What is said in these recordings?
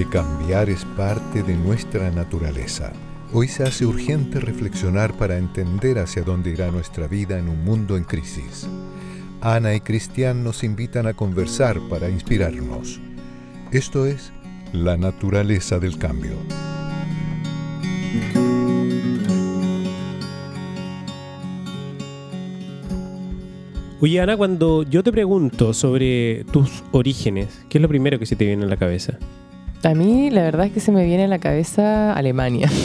Porque cambiar es parte de nuestra naturaleza. Hoy se hace urgente reflexionar para entender hacia dónde irá nuestra vida en un mundo en crisis. Ana y Cristian nos invitan a conversar para inspirarnos. Esto es la naturaleza del cambio. Oye, Ana, cuando yo te pregunto sobre tus orígenes, ¿qué es lo primero que se te viene a la cabeza? A mí la verdad es que se me viene a la cabeza Alemania.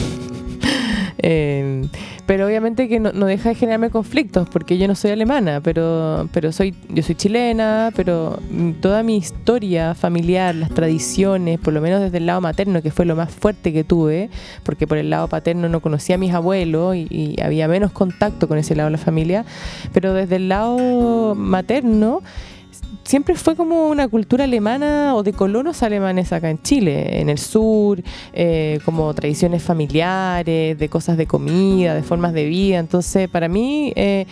Eh, pero obviamente que no, deja de generarme conflictos porque yo no soy alemana, pero, pero soy, yo soy chilena, pero toda mi historia familiar, las tradiciones, por lo menos desde el lado materno, que fue lo más fuerte que tuve, porque por el lado paterno no conocía a mis abuelos y, y había menos contacto con ese lado de la familia, pero desde el lado materno siempre fue como una cultura alemana o de colonos alemanes acá en Chile, en el sur, eh, como tradiciones familiares, de cosas de comida, de formas de vida. Entonces, para mí... Eh,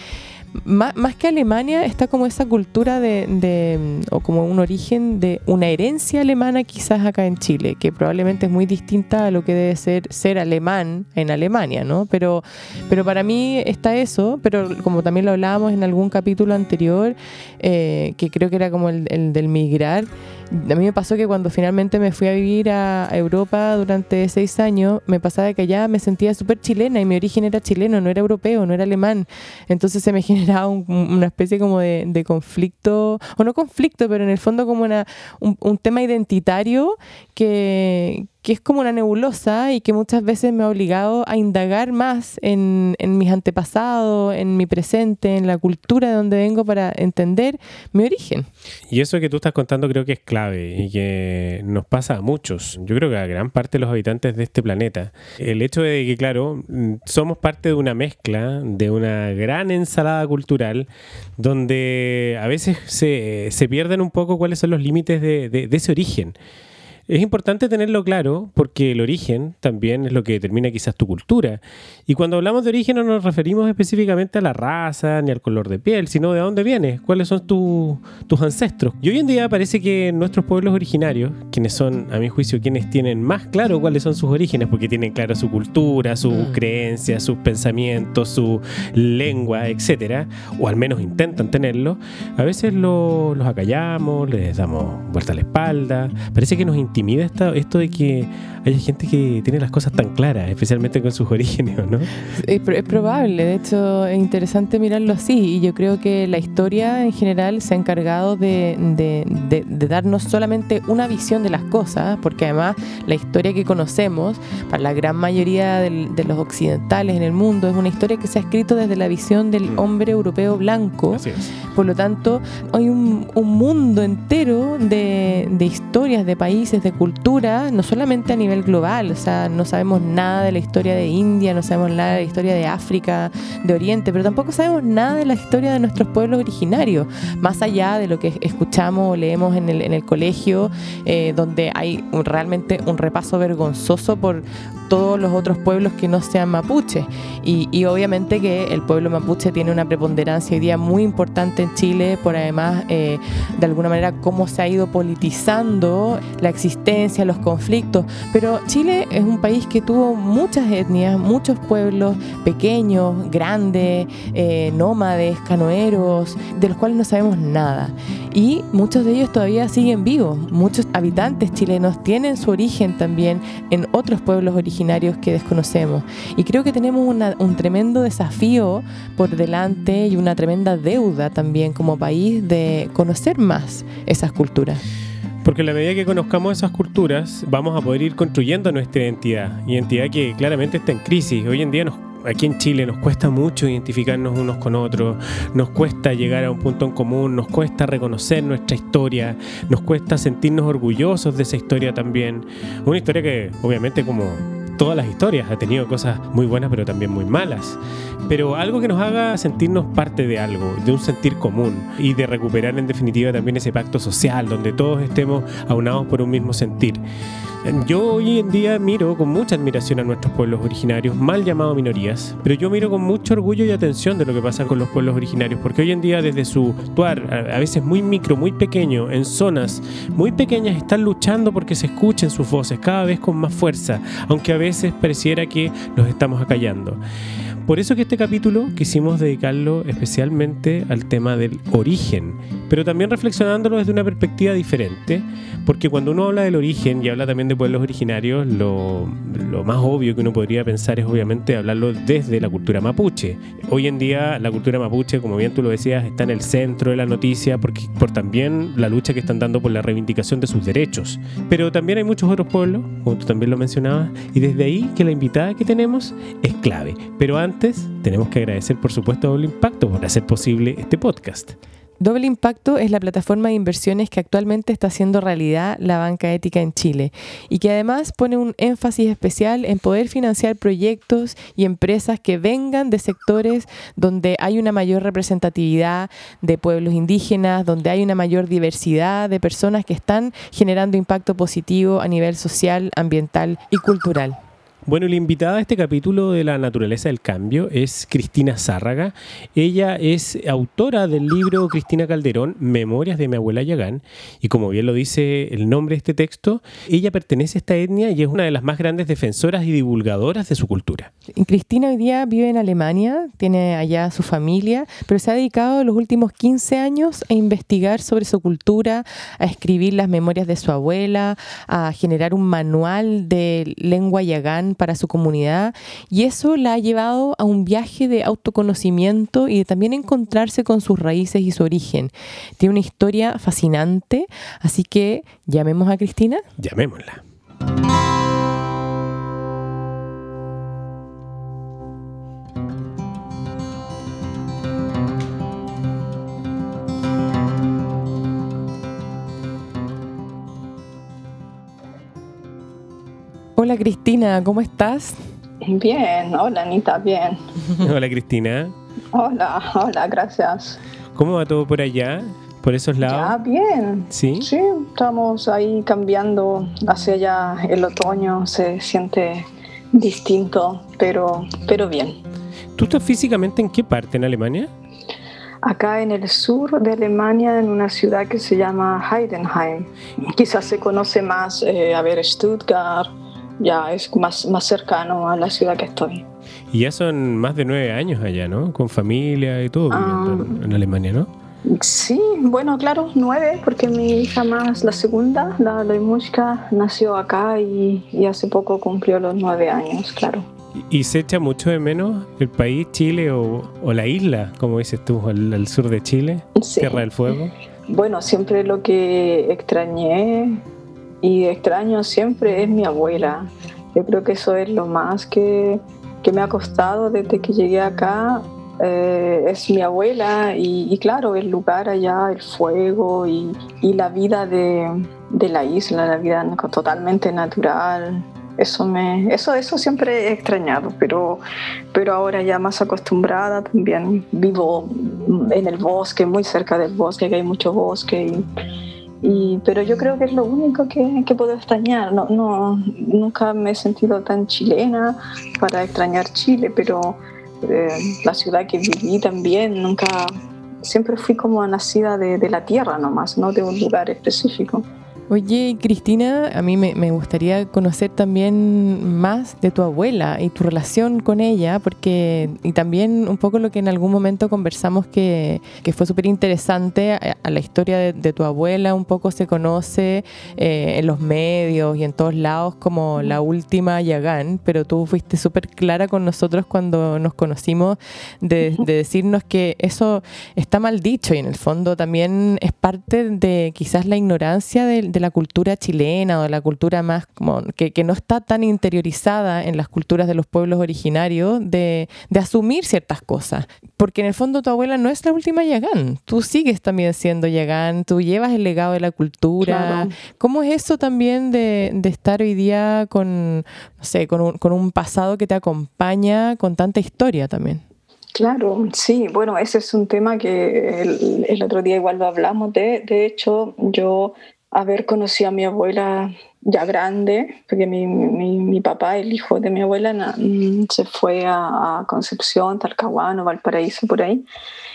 más, que Alemania está como esa cultura de, o como un origen de una herencia alemana quizás acá en Chile, que probablemente es muy distinta a lo que debe ser ser alemán en Alemania, ¿no? Pero, pero para mí está eso, pero como también lo hablábamos en algún capítulo anterior, eh, que creo que era como el del migrar, a mí me pasó que cuando finalmente me fui a vivir a Europa durante seis años, me pasaba que allá me sentía súper chilena y mi origen era chileno, no era europeo, no era alemán. Entonces se me generaba una especie como de, conflicto, o no conflicto, pero en el fondo como una, un tema identitario que, que es como una nebulosa y que muchas veces me ha obligado a indagar más en, mis antepasados, en mi presente, en la cultura de donde vengo para entender mi origen. Y eso que tú estás contando creo que es clave y que nos pasa a muchos, yo creo que a gran parte de los habitantes de este planeta. El hecho de que, claro, somos parte de una mezcla, de una gran ensalada cultural, donde a veces se, se pierden un poco cuáles son los límites de, de ese origen. Es importante tenerlo claro porque el origen también es lo que determina quizás tu cultura. Y cuando hablamos de origen no nos referimos específicamente a la raza ni al color de piel, sino de dónde vienes, cuáles son tus ancestros. Y hoy en día parece que nuestros pueblos originarios, quienes son, a mi juicio, quienes tienen más claro cuáles son sus orígenes, porque tienen claro su cultura, sus mm. creencias, sus pensamientos, su lengua, etcétera, o al menos intentan tenerlo, a veces los acallamos, les damos vuelta a la espalda. Parece que nos intimida esto de que haya gente que tiene las cosas tan claras, especialmente con sus orígenes, ¿no? Es, probable, de hecho es interesante mirarlo así y yo creo que la historia en general se ha encargado de, de, darnos solamente una visión de las cosas, porque además la historia que conocemos, para la gran mayoría de los occidentales en el mundo, es una historia que se ha escrito desde la visión del mm. hombre europeo blanco. Por lo tanto, hay un, un mundo entero de, de historias, de países, de cultura, no solamente a nivel global, o sea, no sabemos nada de la historia de India, no sabemos la historia de África, de Oriente, pero tampoco sabemos nada de la historia de nuestros pueblos originarios, más allá de lo que escuchamos o leemos en el, en el colegio, eh, donde hay realmente un repaso vergonzoso por todos los otros pueblos que no sean mapuches. Y, obviamente que el pueblo mapuche tiene una preponderancia hoy día muy importante en Chile, por además, eh, de alguna manera, cómo se ha ido politizando la existencia, los conflictos, pero pero Chile es un país que tuvo muchas etnias, muchos pueblos pequeños, grandes, eh, nómades, canoeros, de los cuales no sabemos nada. Y muchos de ellos todavía siguen vivos. Muchos habitantes chilenos tienen su origen también en otros pueblos originarios que desconocemos. Y creo que tenemos un tremendo desafío por delante y una tremenda deuda también como país de conocer más esas culturas. Porque en la medida que conozcamos esas culturas, vamos a poder ir construyendo nuestra identidad. Identidad que claramente está en crisis. Hoy en día aquí en Chile nos cuesta mucho identificarnos unos con otros, nos cuesta llegar a un punto en común, nos cuesta reconocer nuestra historia, nos cuesta sentirnos orgullosos de esa historia también. Una historia que obviamente como todas las historias ha tenido cosas muy buenas pero también muy malas pero algo que nos haga sentirnos parte de algo, de un sentir común y de recuperar en definitiva también ese pacto social donde todos estemos aunados por un mismo sentir. Yo hoy en día miro con mucha admiración a nuestros pueblos originarios, mal llamados minorías, pero yo miro con mucho orgullo y atención de lo que pasa con los pueblos originarios, porque hoy en día desde su actuar, a veces muy micro, muy pequeño, en zonas muy pequeñas, están luchando porque se escuchen sus voces cada vez con más fuerza, aunque a veces pareciera que los estamos acallando. Por eso que este capítulo quisimos dedicarlo especialmente al tema del origen, pero también reflexionándolo desde una perspectiva diferente, porque cuando uno habla del origen y habla también de pueblos originarios, lo, más obvio que uno podría pensar es obviamente hablarlo desde la cultura mapuche. Hoy en día la cultura mapuche, como bien tú lo decías, está en el centro de la noticia porque, por también la lucha que están dando por la reivindicación de sus derechos. Pero también hay muchos otros pueblos, como tú también lo mencionabas, y desde ahí que la invitada que tenemos es clave. Pero antes tenemos que agradecer por supuesto a Doble Impacto por hacer posible este podcast. Doble Impacto es la plataforma de inversiones que actualmente está haciendo realidad la banca ética en Chile y que además pone un énfasis especial en poder financiar proyectos y empresas que vengan de sectores donde hay una mayor representatividad de pueblos indígenas, donde hay una mayor diversidad de personas que están generando impacto positivo a nivel social, ambiental y cultural. Bueno, la invitada a este capítulo de la naturaleza del cambio es Cristina Zárraga. Ella es autora del libro Cristina Calderón, Memorias de mi abuela Yagán. Y como bien lo dice el nombre de este texto, ella pertenece a esta etnia y es una de las más grandes defensoras y divulgadoras de su cultura. Cristina hoy día vive en Alemania, tiene allá su familia, pero se ha dedicado los últimos 15 años a investigar sobre su cultura, a escribir las memorias de su abuela, a generar un manual de lengua Yagán para su comunidad y eso la ha llevado a un viaje de autoconocimiento y de también encontrarse con sus raíces y su origen. Tiene una historia fascinante, así que llamemos a Cristina. Llamémosla. Hola Cristina, ¿cómo estás? Bien, hola Anita, bien. hola Cristina. Hola, hola, gracias. ¿Cómo va todo por allá? ¿Por esos lados? Ya, bien. ¿Sí? Sí, estamos ahí cambiando hacia allá el otoño, se siente distinto, pero, pero bien. ¿Tú estás físicamente en qué parte en Alemania? Acá en el sur de Alemania, en una ciudad que se llama Heidenheim. Quizás se conoce más, eh, a ver, Stuttgart, ya es más, más cercano a la ciudad que estoy. Y ya son más de nueve años allá, ¿no? Con familia y todo ah. en Alemania, ¿no? Sí, bueno, claro, nueve, porque mi hija más, la segunda, la música nació acá y, y, hace poco cumplió los nueve años, claro. ¿Y se echa mucho de menos el país, Chile o, o la isla, como dices tú, al, sur de Chile, Tierra del Fuego? Bueno, siempre lo que extrañé y extraño siempre es mi abuela. Yo creo que eso es lo más que, que me ha costado desde que llegué acá. Eh, es mi abuela y, claro, el lugar allá, el fuego y, y la vida de, de, la isla, la vida totalmente natural. Eso, me, eso, eso siempre he extrañado, pero, pero ahora ya más acostumbrada también vivo en el bosque, muy cerca del bosque, que hay mucho bosque. Y, pero yo creo que es lo único que, que puedo extrañar. No, no, nunca me he sentido tan chilena para extrañar Chile, pero eh, la ciudad que viví también, nunca, siempre fui como nacida de, de la tierra nomás, no de un lugar específico. Oye, Cristina, a mí me, gustaría conocer también más de tu abuela y tu relación con ella, porque, y también un poco lo que en algún momento conversamos que, fue súper interesante, a, la historia de, tu abuela un poco se conoce eh, en los medios y en todos lados como la última Yagán, pero tú fuiste súper clara con nosotros cuando nos conocimos de, decirnos que eso está mal dicho y en el fondo también es parte de quizás la ignorancia del de la cultura chilena o de la cultura más como que, que, no está tan interiorizada en las culturas de los pueblos originarios de, de, asumir ciertas cosas. Porque en el fondo tu abuela no es la última Yagán, tú sigues también siendo Yagán, tú llevas el legado de la cultura. ¿Cómo es eso también de, de, estar hoy día con, no sé, con un, con un pasado que te acompaña con tanta historia también? Claro, sí, bueno, ese es un tema que el, el, otro día igual lo hablamos. De, de hecho, yo haber conocido a mi abuela ya grande, porque mi, mi, mi, papá, el hijo de mi abuela, mm, se fue a, Concepción, Talcahuano, Valparaíso, por ahí,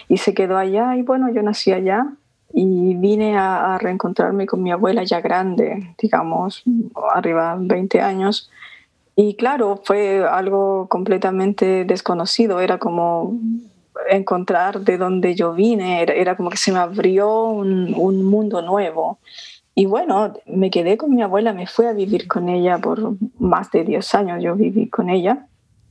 y se quedó allá. Y bueno, yo nací allá y vine a, a reencontrarme con mi abuela ya grande, digamos, arriba 20 años. Y claro, fue algo completamente desconocido, era como encontrar de dónde yo vine, era, era como que se me abrió un, un mundo nuevo. Y bueno, me quedé con mi abuela, me fui a vivir con ella por más de 10 años, yo viví con ella.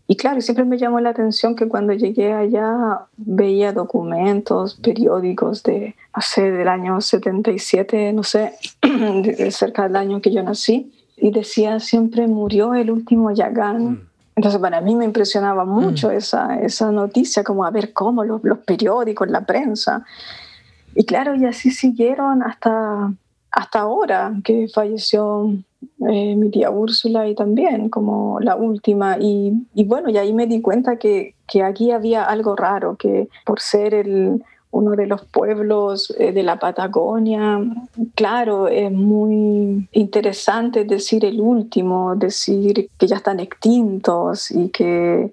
Y claro, siempre me llamó la atención que cuando llegué allá veía documentos, periódicos de hace del año 77, no sé, cerca del año que yo nací, y decía siempre murió el último Yagán. Mm. Entonces para mí me impresionaba mucho mm. esa, esa noticia, como a ver cómo los, los periódicos, la prensa. Y claro, y así siguieron hasta hasta ahora que falleció eh, mi tía Úrsula y también como la última. Y, y, bueno, y ahí me di cuenta que, que, aquí había algo raro, que por ser el, uno de los pueblos eh, de la Patagonia, claro, es muy interesante decir el último, decir que ya están extintos y que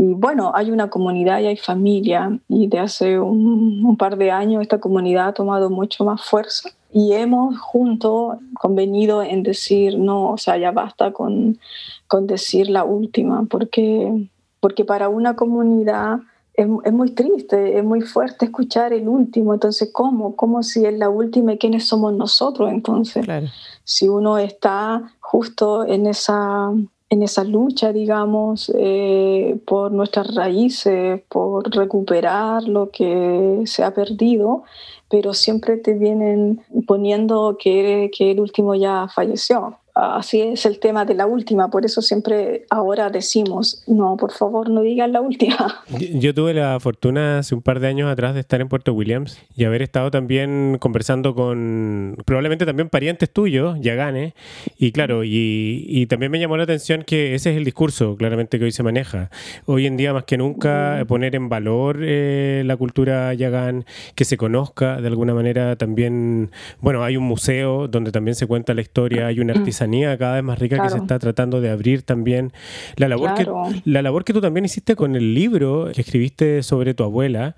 y bueno, hay una comunidad y hay familia y de hace un, un, par de años esta comunidad ha tomado mucho más fuerza y hemos juntos convenido en decir, no, o sea, ya basta con, con decir la última, porque, porque para una comunidad es, es, muy triste, es muy fuerte escuchar el último, entonces, ¿cómo? ¿Cómo si es la última y quiénes somos nosotros entonces? Claro. Si uno está justo en esa en esa lucha, digamos, eh, por nuestras raíces, por recuperar lo que se ha perdido, pero siempre te vienen poniendo que, que el último ya falleció así es el tema de la última, por eso siempre ahora decimos, no, por favor, no digan la última. Yo tuve la fortuna hace un par de años atrás de estar en Puerto Williams y haber estado también conversando con probablemente también parientes tuyos, Yaganes, y claro, y, también me llamó la atención que ese es el discurso claramente que hoy se maneja. Hoy en día más que nunca poner en valor eh, la cultura Yagán, que se conozca de alguna manera también, bueno, hay un museo donde también se cuenta la historia, hay una artesanía cada vez más rica que se está tratando de abrir también. La labor, que, la labor que tú también hiciste con el libro que escribiste sobre tu abuela,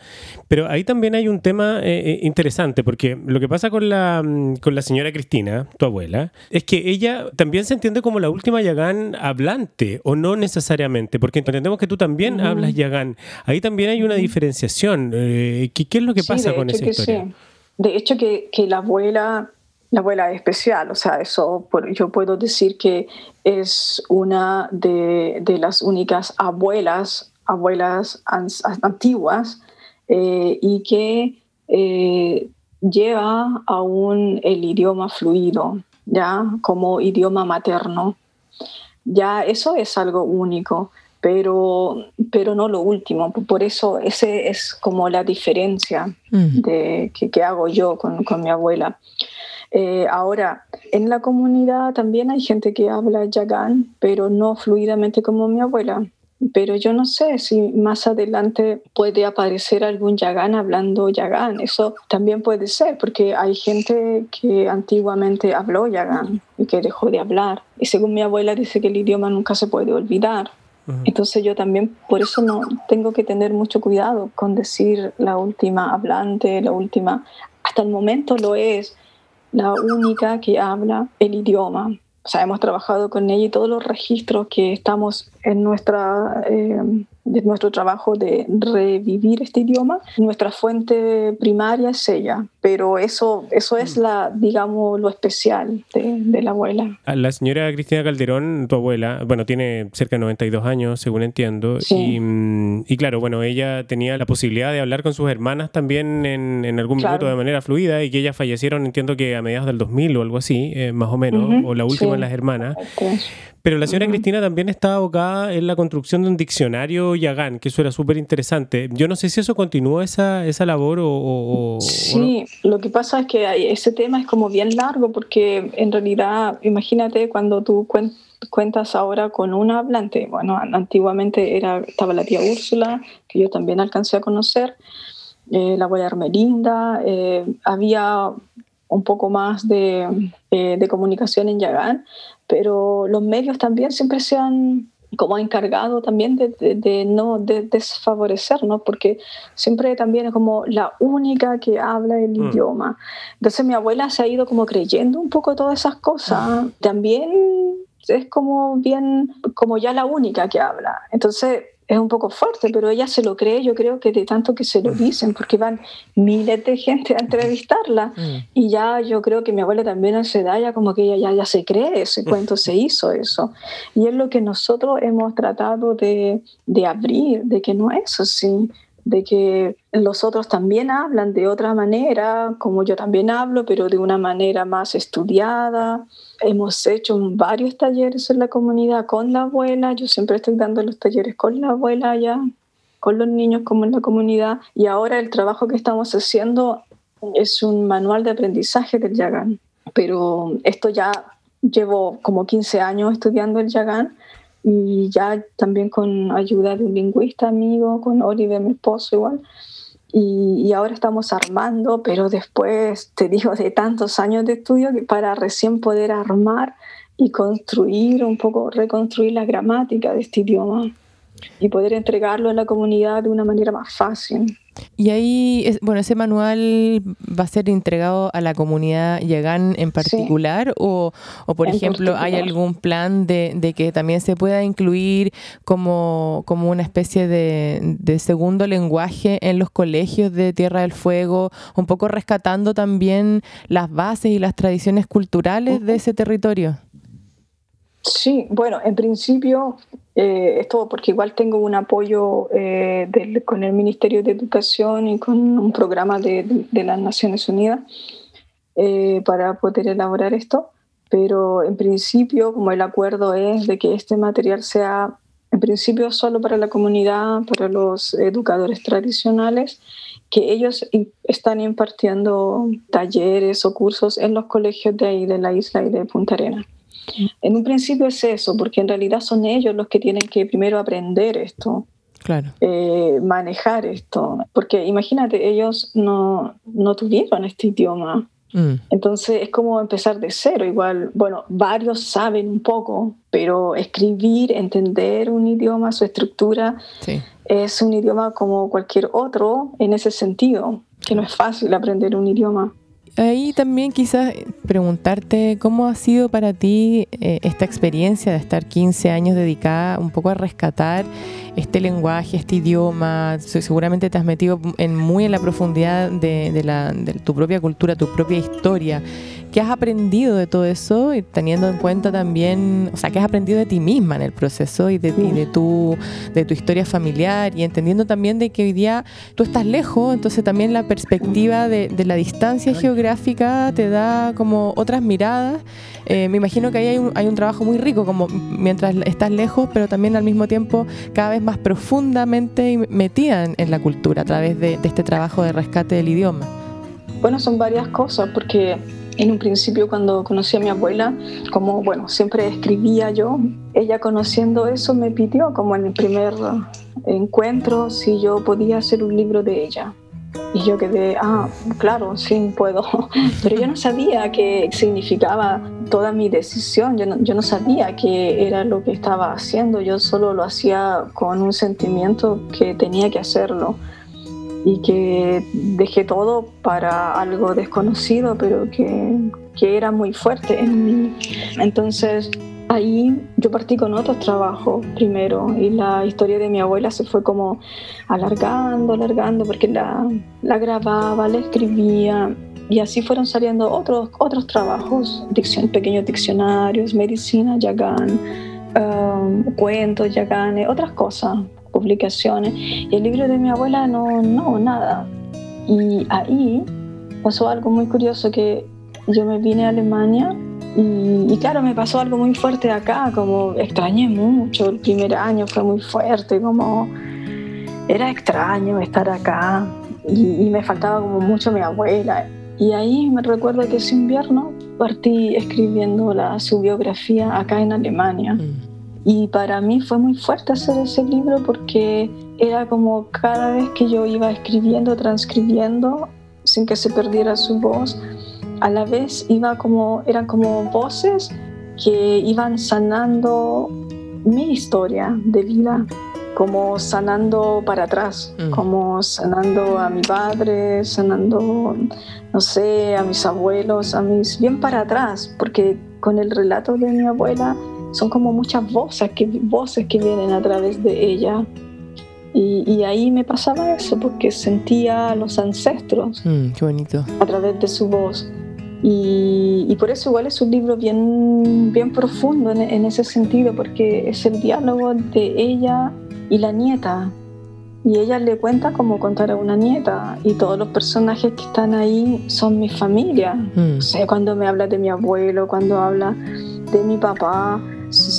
pero ahí también hay un tema eh, eh, interesante, porque lo que pasa con la, mm, con la señora Cristina, tu abuela, es que ella también se entiende como la última Yagán hablante, o no necesariamente, porque entendemos que tú también hablas Yagán. Ahí también hay una diferenciación. Eh, ¿qué, es lo que pasa con esa historia? De hecho, que, que la abuela la abuela especial, o sea, eso yo puedo decir que es una de, las únicas abuelas, abuelas antiguas eh, y que eh, lleva aún el idioma fluido, ya como idioma materno. Ya eso es algo único, pero, pero no lo último. Por eso ese es como la diferencia de, que, que, hago yo con, con mi abuela. Eh, ahora, en la comunidad también hay gente que habla yagán, pero no fluidamente como mi abuela. Pero yo no sé si más adelante puede aparecer algún yagán hablando yagán. Eso también puede ser, porque hay gente que antiguamente habló yagán y que dejó de hablar. Y según mi abuela dice que el idioma nunca se puede olvidar. Entonces yo también por eso no tengo que tener mucho cuidado con decir la última hablante, la última. Hasta el momento lo es, la única que habla el idioma. O sea, hemos trabajado con ella y todos los registros que estamos en nuestra eh, de nuestro trabajo de revivir este idioma, nuestra fuente primaria es ella, pero eso, eso es la, digamos, lo especial de, la abuela. La señora Cristina Calderón, tu abuela, bueno, tiene cerca de 92 años, según entiendo, y, claro, bueno, ella tenía la posibilidad de hablar con sus hermanas también en, en algún minuto de manera fluida y que ellas fallecieron, entiendo que a mediados del 2000 o algo así, eh, más o menos, o la última de las hermanas. Pero la señora Cristina también está abocada en la construcción de un diccionario Yagán, que eso era súper interesante. Yo no sé si eso continúa esa, esa labor o... sí, lo que pasa es que ese tema es como bien largo porque en realidad, imagínate cuando tú cuentas ahora con un hablante. Bueno, antiguamente era, estaba la tía Úrsula, que yo también alcancé a conocer, eh, la abuela Hermelinda, eh, había un poco más de, eh, de comunicación en Yagán, pero los medios también siempre se han como encargado también de, de, no de desfavorecer, ¿no? Porque siempre también es como la única que habla el mm. idioma. Entonces mi abuela se ha ido como creyendo un poco todas esas cosas. También es como bien, como ya la única que habla. Entonces es un poco fuerte, pero ella se lo cree, yo creo que de tanto que se lo dicen, porque van miles de gente a entrevistarla. Mm. Y ya yo creo que mi abuela también a esa edad ya como que ella ya, ya se cree ese cuento, se hizo eso. Y es lo que nosotros hemos tratado de, de abrir, de que no es así de que los otros también hablan de otra manera, como yo también hablo, pero de una manera más estudiada. Hemos hecho varios talleres en la comunidad con la abuela, yo siempre estoy dando los talleres con la abuela allá, con los niños como en la comunidad, y ahora el trabajo que estamos haciendo es un manual de aprendizaje del Yagán. Pero esto ya llevo como 15 años estudiando el Yagán y ya también con ayuda de un lingüista amigo, con Oliver, mi esposo igual. Y, ahora estamos armando, pero después, te digo, de tantos años de estudio que para recién poder armar y construir un poco, reconstruir la gramática de este idioma y poder entregarlo a la comunidad de una manera más fácil. Y ahí, bueno, ese manual va a ser entregado a la comunidad Yagán en particular o, o, por ejemplo, ¿hay algún plan de, de, que también se pueda incluir como, como una especie de, de, segundo lenguaje en los colegios de Tierra del Fuego, un poco rescatando también las bases y las tradiciones culturales de ese territorio? Sí, bueno, en principio, eh, esto porque igual tengo un apoyo eh, con el Ministerio de Educación y con un programa de, de, las Naciones Unidas eh, para poder elaborar esto, pero en principio, como el acuerdo es de que este material sea, en principio, solo para la comunidad, para los educadores tradicionales, que ellos están impartiendo talleres o cursos en los colegios de ahí, de la isla y de Punta Arenas. En un principio es eso, porque en realidad son ellos los que tienen que primero aprender esto. Claro. Eh, manejar esto. Porque imagínate, ellos no, no tuvieron este idioma. Mm. Entonces es como empezar de cero. Igual, bueno, varios saben un poco, pero escribir, entender un idioma, su estructura, es un idioma como cualquier otro en ese sentido, que no es fácil aprender un idioma. Ahí también quizás preguntarte cómo ha sido para ti eh, esta experiencia de estar 15 años dedicada un poco a rescatar este lenguaje, este idioma. Seguramente te has metido en, muy en la profundidad de, la, de tu propia cultura, tu propia historia. ¿Qué has aprendido de todo eso? Y teniendo en cuenta también, o sea, ¿qué has aprendido de ti misma en el proceso y de, de, tu, de tu historia familiar? Y entendiendo también de que hoy día tú estás lejos, entonces también la perspectiva de, de la distancia geográfica te da como otras miradas. Eh, me imagino que ahí hay un, hay un trabajo muy rico, como mientras estás lejos, pero también al mismo tiempo cada vez más profundamente metida en, en la cultura a través de, de este trabajo de rescate del idioma. Bueno, son varias cosas, porque en un principio cuando conocí a mi abuela, como bueno, siempre escribía yo, ella conociendo eso me pidió como en el primer encuentro si yo podía hacer un libro de ella. Y yo quedé, ah, claro, sí, puedo. Pero yo no sabía qué significaba toda mi decisión, yo no, yo no sabía qué era lo que estaba haciendo, yo solo lo hacía con un sentimiento que tenía que hacerlo y que dejé todo para algo desconocido, pero que, que era muy fuerte en mí. Entonces ahí yo partí con otros trabajos primero y la historia de mi abuela se fue como alargando, alargando, porque la, la grababa, la escribía y así fueron saliendo otros, otros trabajos, dicción, pequeños diccionarios, medicina, yagán, um, cuentos, yaganes, otras cosas publicaciones. Y el libro de mi abuela no, no, nada. Y ahí pasó algo muy curioso que yo me vine a Alemania y, claro, me pasó algo muy fuerte acá, como extrañé mucho, el primer año fue muy fuerte, como era extraño estar acá y, me faltaba como mucho mi abuela. Y ahí me recuerdo que ese invierno partí escribiendo la, su biografía acá en Alemania. Mm. Y para mí fue muy fuerte hacer ese libro porque era como cada vez que yo iba escribiendo, transcribiendo, sin que se perdiera su voz, a la vez iba como, eran como voces que iban sanando mi historia de vida, como sanando para atrás, mm. como sanando a mi padre, sanando, no sé, a mis abuelos, a mis, bien para atrás, porque con el relato de mi abuela son como muchas voces que, voces que vienen a través de ella. Y, ahí me pasaba eso, porque sentía a los ancestros mm, qué bonito. a través de su voz. Y, por eso igual es un libro bien, bien profundo en, en, ese sentido, porque es el diálogo de ella y la nieta. Y ella le cuenta como contar a una nieta. Y todos los personajes que están ahí son mi familia. Mm. O sea, cuando me habla de mi abuelo, cuando habla de mi papá,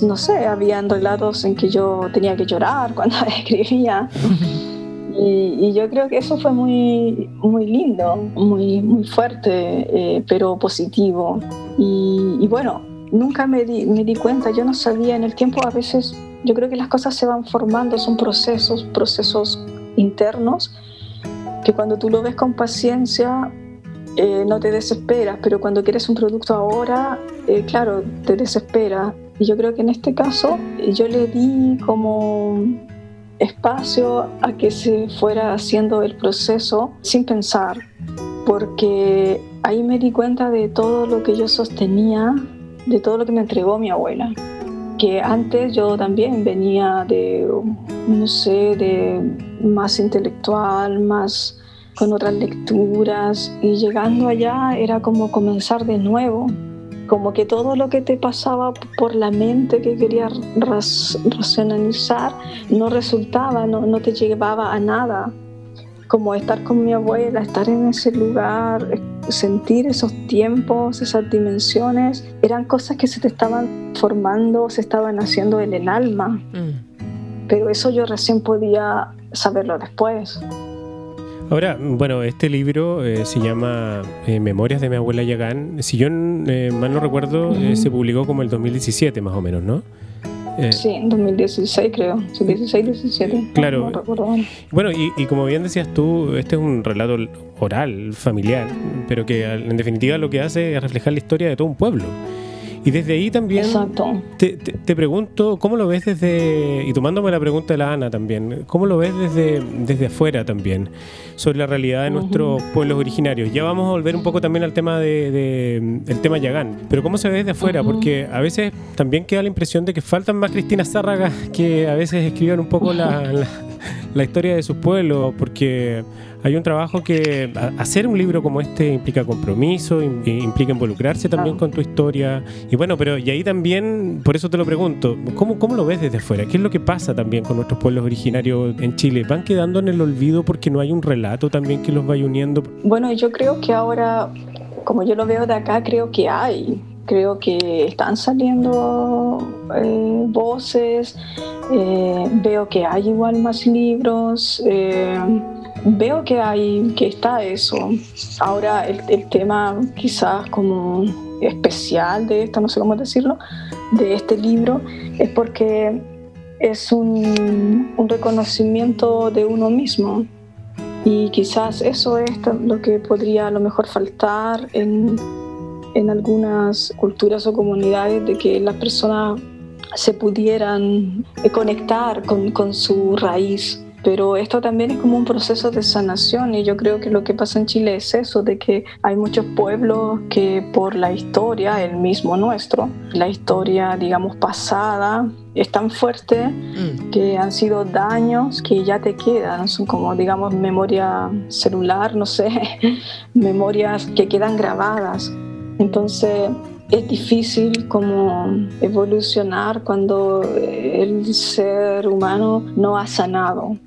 no sé, había relatos en que yo tenía que llorar cuando escribía. Y, yo creo que eso fue muy, muy lindo, muy, muy fuerte, eh, pero positivo. Y, bueno, nunca me di, me di cuenta, yo no sabía en el tiempo a veces, yo creo que las cosas se van formando, son procesos, procesos internos, que cuando tú lo ves con paciencia eh, no te desesperas, pero cuando quieres un producto ahora, eh, claro, te desespera. Y yo creo que en este caso yo le di como espacio a que se fuera haciendo el proceso sin pensar, porque ahí me di cuenta de todo lo que yo sostenía, de todo lo que me entregó mi abuela, que antes yo también venía de, no sé, de más intelectual, más con otras lecturas, y llegando allá era como comenzar de nuevo como que todo lo que te pasaba por la mente que querías racionalizar no resultaba, no, no te llevaba a nada. Como estar con mi abuela, estar en ese lugar, sentir esos tiempos, esas dimensiones, eran cosas que se te estaban formando, se estaban haciendo en el alma. Mm. Pero eso yo recién podía saberlo después. Ahora, bueno, este libro eh, se llama eh, Memorias de mi abuela Yagán. Si yo eh, mal no recuerdo, se publicó como el 2017 más o menos, ¿no? sí, en 2016 creo, 16, 17. Claro. bueno, y, y, como bien decías tú, este es un relato oral, familiar, pero que en definitiva lo que hace es reflejar la historia de todo un pueblo. Y desde ahí también te, te, pregunto, ¿cómo lo ves desde, y tomándome la pregunta de la Ana también, ¿cómo lo ves desde, desde afuera también, sobre la realidad de nuestros pueblos originarios? Ya vamos a volver un poco también al tema de, el tema Yagán, pero ¿cómo se ve desde afuera? Porque a veces también queda la impresión de que faltan más Cristina Zárraga que a veces escriban un poco la, la historia de sus pueblos, porque hay un trabajo que hacer un libro como este implica compromiso, implica involucrarse también con tu historia. Y bueno, pero y ahí también, por eso te lo pregunto, ¿cómo, ¿cómo lo ves desde fuera? ¿Qué es lo que pasa también con nuestros pueblos originarios en Chile? ¿Van quedando en el olvido porque no hay un relato también que los vaya uniendo? Bueno, yo creo que ahora, como yo lo veo de acá, creo que hay. Creo que están saliendo eh, voces, eh, veo que hay igual más libros. Eh, veo que hay, que está eso. Ahora el, tema quizás como especial de esto, no sé cómo decirlo, de este libro, es porque es un, reconocimiento de uno mismo. Y quizás eso es lo que podría a lo mejor faltar en, en algunas culturas o comunidades, de que las personas se pudieran conectar con, con su raíz pero esto también es como un proceso de sanación y yo creo que lo que pasa en Chile es eso, de que hay muchos pueblos que por la historia, el mismo nuestro, la historia digamos pasada, es tan fuerte mm. que han sido daños que ya te quedan, son como digamos memoria celular, no sé, memorias que quedan grabadas. Entonces es difícil como evolucionar cuando el ser humano no ha sanado.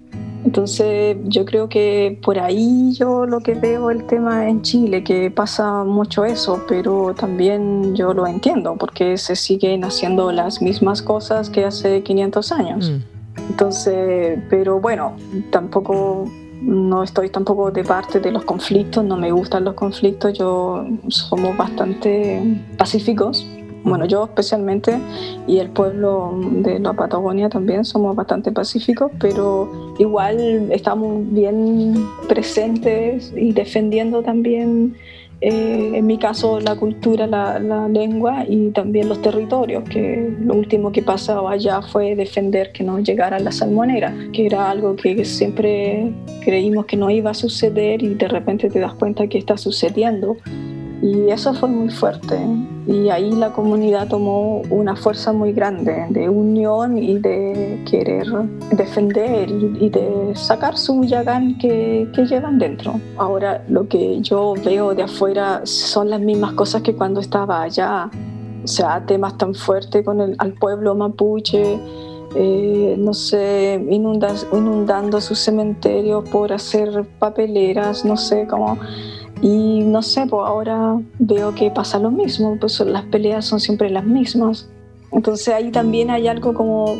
Entonces yo creo que por ahí yo lo que veo el tema en Chile, que pasa mucho eso, pero también yo lo entiendo porque se siguen haciendo las mismas cosas que hace 500 años. Mm. Entonces, pero bueno, tampoco no estoy tampoco de parte de los conflictos, no me gustan los conflictos, yo somos bastante pacíficos Bueno, yo especialmente y el pueblo de la Patagonia también somos bastante pacíficos, pero igual estamos bien presentes y defendiendo también eh, en mi caso la cultura, la, lengua y también los territorios, que lo último que pasaba allá fue defender que no llegara la salmonera, que era algo que siempre creímos que no iba a suceder y de repente te das cuenta que está sucediendo. Y eso fue muy fuerte. Y ahí la comunidad tomó una fuerza muy grande de unión y de querer defender y, de sacar su yagán que, que, llevan dentro. Ahora lo que yo veo de afuera son las mismas cosas que cuando estaba allá. O sea, temas tan fuertes con el al pueblo mapuche, eh, no sé, inundando sus cementerios por hacer papeleras, no sé, cómo y no sé, pues ahora veo que pasa lo mismo, pues las peleas son siempre las mismas. Entonces ahí también hay algo como,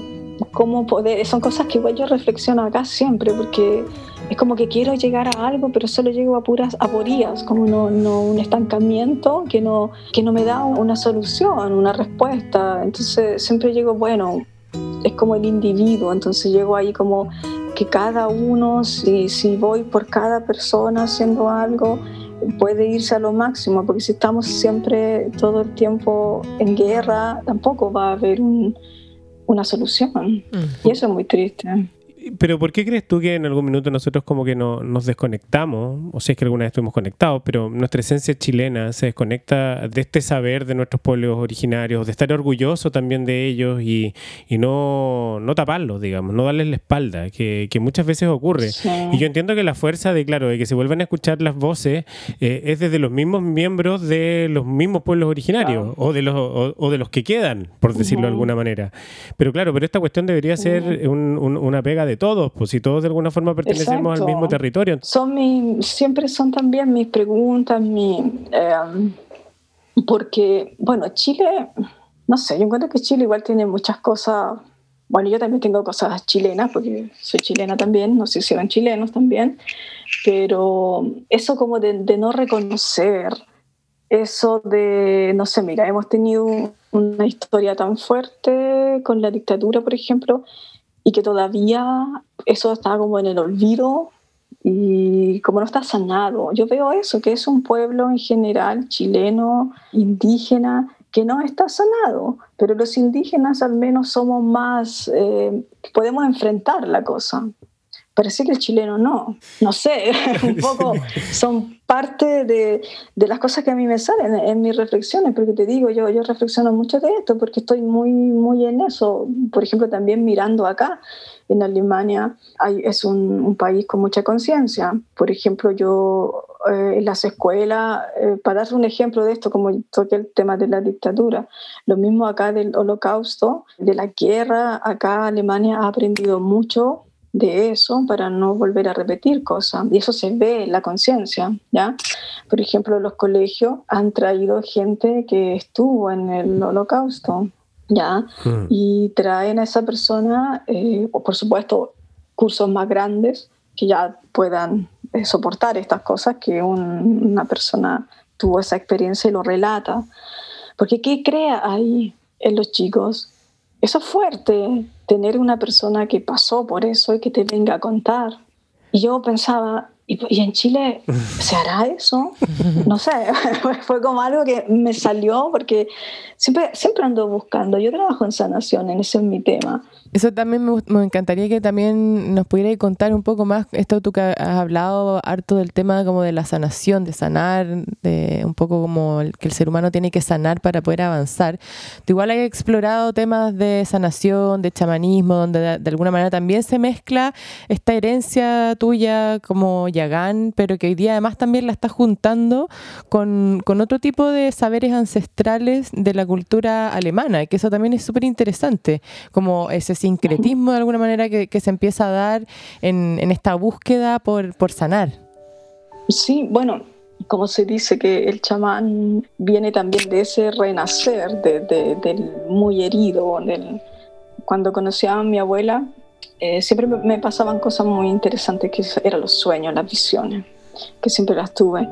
como poder, son cosas que igual yo reflexiono acá siempre, porque es como que quiero llegar a algo, pero solo llego a puras aporías, como no, no, un estancamiento que no, que no me da una solución, una respuesta. Entonces siempre llego, bueno, es como el individuo, entonces llego ahí como que cada uno, si, si voy por cada persona haciendo algo, puede irse a lo máximo, porque si estamos siempre todo el tiempo en guerra, tampoco va a haber una solución. Y eso es muy triste. Pero ¿por qué crees tú que en algún minuto nosotros como que no, nos desconectamos? O sea, es que alguna vez estuvimos conectados, pero nuestra esencia chilena se desconecta de este saber de nuestros pueblos originarios, de estar orgulloso también de ellos y, y no, no taparlos, digamos, no darles la espalda, que, que muchas veces ocurre. Y yo entiendo que la fuerza de, claro, de que se vuelvan a escuchar las voces eh, es desde los mismos miembros de los mismos pueblos originarios o, de los, o, de los que quedan, por decirlo de alguna manera. Pero claro, pero esta cuestión debería ser una pega de todos, pues si todos de alguna forma pertenecemos al mismo territorio. Son mi, siempre son también mis preguntas, mi, em, porque, bueno, Chile, no sé, yo encuentro que Chile igual tiene muchas cosas, bueno, yo también tengo cosas chilenas, porque soy chilena también, no sé si eran chilenos también, pero eso como de, de no reconocer, eso de, no sé, mira, hemos tenido una historia tan fuerte con la dictadura, por ejemplo, y que todavía eso está como en el olvido y como no está sanado. Yo veo eso, que es un pueblo en general chileno, indígena, que no está sanado, pero los indígenas al menos somos más, eh, podemos enfrentar la cosa. Parece que el chileno no, no sé, un poco son parte de, de, las cosas que a mí me salen en, mis reflexiones, porque te digo, yo, yo reflexiono mucho de esto porque estoy muy, muy en eso. Por ejemplo, también mirando acá, en Alemania es un, un, país con mucha conciencia. Por ejemplo, yo eh, en las escuelas, eh, para dar un ejemplo de esto, como toqué el tema de la dictadura, lo mismo acá del holocausto, de la guerra, acá Alemania ha aprendido mucho de eso para no volver a repetir cosas. Y eso se ve en la conciencia, ¿ya? Por ejemplo, los colegios han traído gente que estuvo en el holocausto, ¿ya? Hmm. Y traen a esa persona, eh, o por supuesto, cursos más grandes que ya puedan eh, soportar estas cosas que una persona tuvo esa experiencia y lo relata. Porque ¿qué crea ahí en los chicos? Eso es fuerte, tener una persona que pasó por eso y que te venga a contar. Y yo pensaba, ¿y, en Chile se hará eso? No sé, fue como algo que me salió porque siempre, siempre ando buscando. Yo trabajo en sanación, ese es mi tema. Eso también me, encantaría que también nos pudierais contar un poco más, esto tú que has hablado harto del tema como de la sanación, de sanar, de un poco como que el ser humano tiene que sanar para poder avanzar. Tú igual has explorado temas de sanación, de chamanismo, donde de, alguna manera también se mezcla esta herencia tuya como Yagán, pero que hoy día además también la estás juntando con, con otro tipo de saberes ancestrales de la cultura alemana, que eso también es súper interesante, como ese sincretismo de alguna manera que, se empieza a dar en, esta búsqueda por, por sanar. Sí, bueno, como se dice que el chamán viene también de ese renacer del muy herido. Del, cuando conocí a mi abuela, eh, siempre me pasaban cosas muy interesantes que eran los sueños, las visiones, que siempre las tuve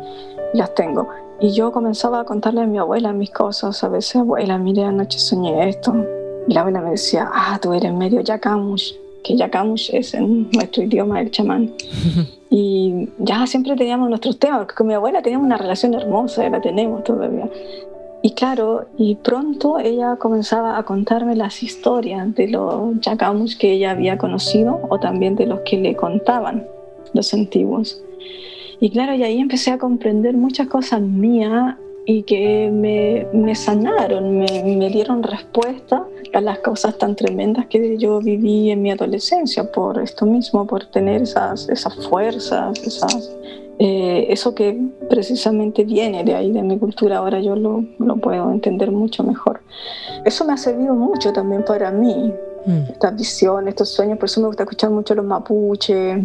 y las tengo. Y yo comenzaba a contarle a mi abuela mis cosas. A veces, abuela, mire, anoche soñé esto. Y la abuela me decía, ah, tú eres medio Yakamush, que Yakamush es en nuestro idioma el chamán. y ya siempre teníamos nuestros temas, porque con mi abuela teníamos una relación hermosa, la tenemos todavía. Y claro, y pronto ella comenzaba a contarme las historias de los Yakamush que ella había conocido o también de los que le contaban los antiguos. Y claro, y ahí empecé a comprender muchas cosas mías y que me, me sanaron, me, me, dieron respuesta a las cosas tan tremendas que yo viví en mi adolescencia por esto mismo, por tener esas, esas fuerzas, esas, eh, eso que precisamente viene de ahí, de mi cultura, ahora yo lo, lo, puedo entender mucho mejor. Eso me ha servido mucho también para mí, mm. estas visiones, estos sueños, por eso me gusta escuchar mucho los mapuches